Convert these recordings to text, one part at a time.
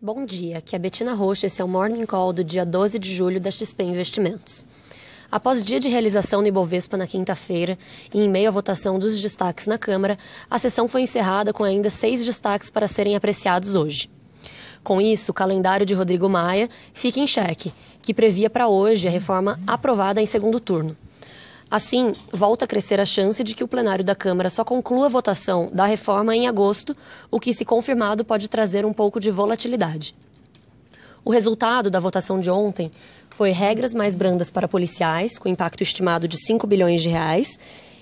Bom dia, aqui é Betina Rocha, esse é o Morning Call do dia 12 de julho da XP Investimentos. Após dia de realização no Ibovespa na quinta-feira e em meio à votação dos destaques na Câmara, a sessão foi encerrada com ainda seis destaques para serem apreciados hoje. Com isso, o calendário de Rodrigo Maia fica em xeque, que previa para hoje a reforma aprovada em segundo turno. Assim, volta a crescer a chance de que o plenário da Câmara só conclua a votação da reforma em agosto, o que, se confirmado, pode trazer um pouco de volatilidade. O resultado da votação de ontem foi regras mais brandas para policiais, com impacto estimado de 5 bilhões de reais,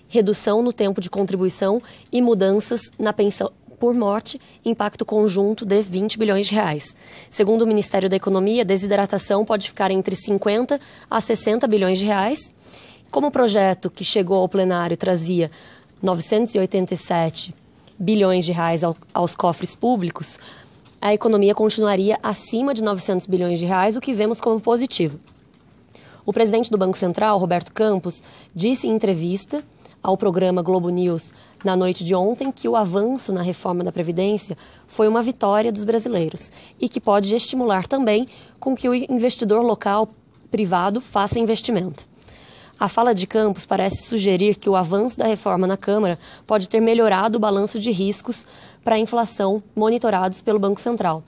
redução no tempo de contribuição e mudanças na pensão por morte, impacto conjunto de 20 bilhões de reais. Segundo o Ministério da Economia, desidratação pode ficar entre 50 a 60 bilhões de reais como o projeto que chegou ao plenário trazia 987 bilhões de reais aos cofres públicos, a economia continuaria acima de 900 bilhões de reais, o que vemos como positivo. O presidente do Banco Central, Roberto Campos, disse em entrevista ao programa Globo News na noite de ontem que o avanço na reforma da Previdência foi uma vitória dos brasileiros e que pode estimular também com que o investidor local privado faça investimento. A fala de Campos parece sugerir que o avanço da reforma na Câmara pode ter melhorado o balanço de riscos para a inflação monitorados pelo Banco Central.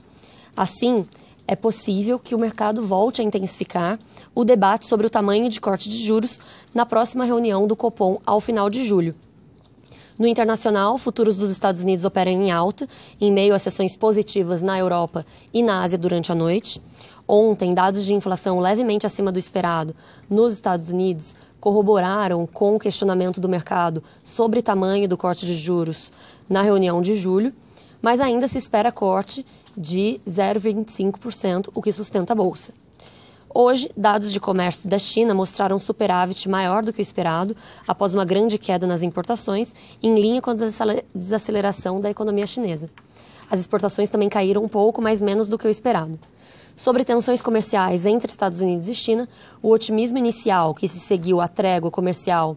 Assim, é possível que o mercado volte a intensificar o debate sobre o tamanho de corte de juros na próxima reunião do Copom ao final de julho. No internacional, futuros dos Estados Unidos operam em alta, em meio a sessões positivas na Europa e na Ásia durante a noite. Ontem, dados de inflação levemente acima do esperado nos Estados Unidos corroboraram com o questionamento do mercado sobre tamanho do corte de juros na reunião de julho, mas ainda se espera corte de 0,25%, o que sustenta a bolsa. Hoje, dados de comércio da China mostraram superávit maior do que o esperado, após uma grande queda nas importações, em linha com a desaceleração da economia chinesa. As exportações também caíram um pouco, mas menos do que o esperado. Sobre tensões comerciais entre Estados Unidos e China, o otimismo inicial que se seguiu à trégua comercial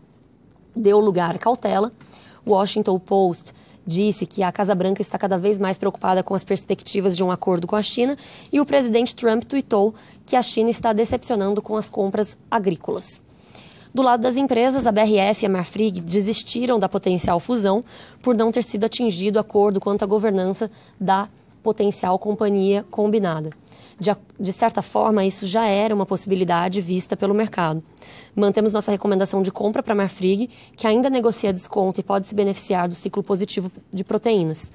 deu lugar à cautela. O Washington Post disse que a Casa Branca está cada vez mais preocupada com as perspectivas de um acordo com a China e o presidente Trump tweetou que a China está decepcionando com as compras agrícolas. Do lado das empresas, a BRF e a Marfrig desistiram da potencial fusão por não ter sido atingido acordo quanto à governança da potencial companhia combinada. De, de, certa forma, isso já era uma possibilidade vista pelo mercado. Mantemos nossa recomendação de compra para a Marfrig, que ainda negocia desconto e pode se beneficiar do ciclo positivo de proteínas.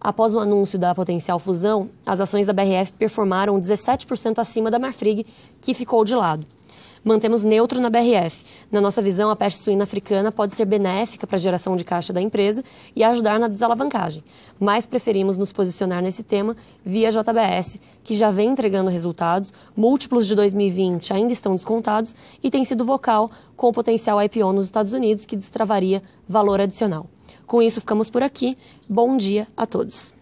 Após o anúncio da potencial fusão, as ações da BRF performaram 17% acima da Marfrig, que ficou de lado mantemos neutro na BRF. Na nossa visão, a peste suína africana pode ser benéfica para a geração de caixa da empresa e ajudar na desalavancagem, mas preferimos nos posicionar nesse tema via JBS, que já vem entregando resultados, múltiplos de 2020 ainda estão descontados e tem sido vocal com o potencial IPO nos Estados Unidos, que destravaria valor adicional. Com isso, ficamos por aqui. Bom dia a todos.